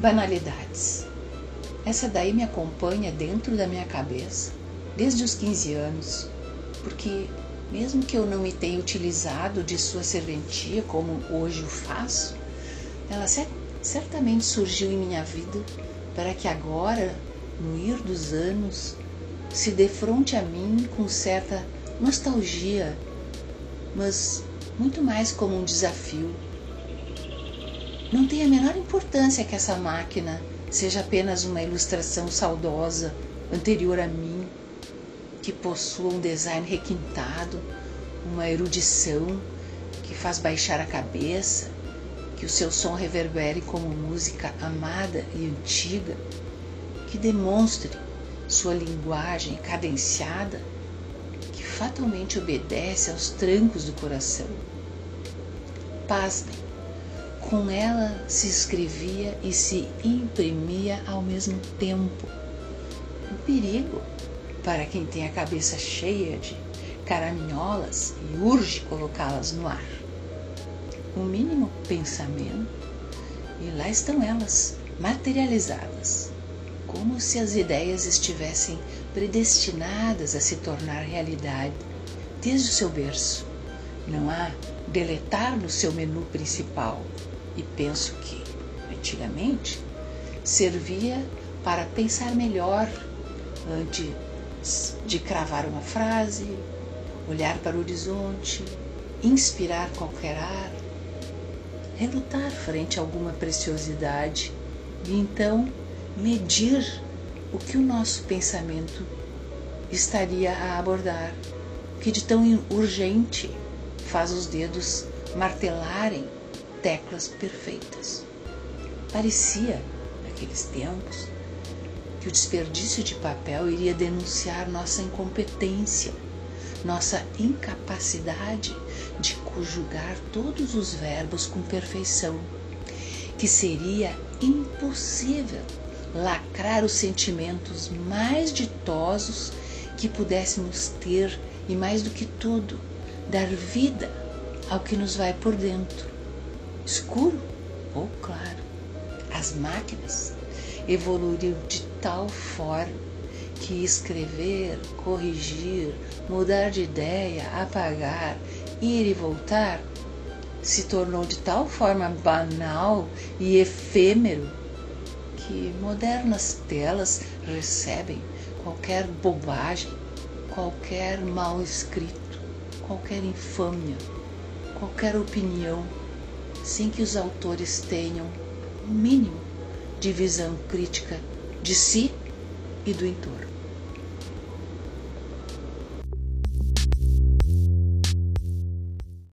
Banalidades. Essa daí me acompanha dentro da minha cabeça desde os 15 anos, porque mesmo que eu não me tenha utilizado de sua serventia como hoje o faço, ela certamente surgiu em minha vida para que agora, no ir dos anos, se defronte a mim com certa nostalgia, mas muito mais como um desafio. Não tem a menor importância que essa máquina seja apenas uma ilustração saudosa anterior a mim, que possua um design requintado, uma erudição que faz baixar a cabeça, que o seu som reverbere como música amada e antiga, que demonstre sua linguagem cadenciada, que fatalmente obedece aos trancos do coração. Pasmem, com ela se escrevia e se imprimia ao mesmo tempo. Um perigo para quem tem a cabeça cheia de caraminholas e urge colocá-las no ar. O mínimo pensamento, e lá estão elas, materializadas, como se as ideias estivessem predestinadas a se tornar realidade desde o seu berço. Não há deletar no seu menu principal. E penso que, antigamente, servia para pensar melhor antes de cravar uma frase, olhar para o horizonte, inspirar qualquer ar, relutar frente a alguma preciosidade e então medir o que o nosso pensamento estaria a abordar, que de tão urgente faz os dedos martelarem teclas perfeitas. Parecia, naqueles tempos, que o desperdício de papel iria denunciar nossa incompetência, nossa incapacidade de conjugar todos os verbos com perfeição, que seria impossível lacrar os sentimentos mais ditosos que pudéssemos ter e, mais do que tudo, dar vida ao que nos vai por dentro, escuro? Ou claro. As máquinas evoluíram de tal forma que escrever, corrigir, mudar de ideia, apagar, ir e voltar se tornou de tal forma banal e efêmero que modernas telas recebem qualquer bobagem, qualquer mal escrito, qualquer infâmia, qualquer opinião, sem que os autores tenham o um mínimo de visão crítica de si e do entorno.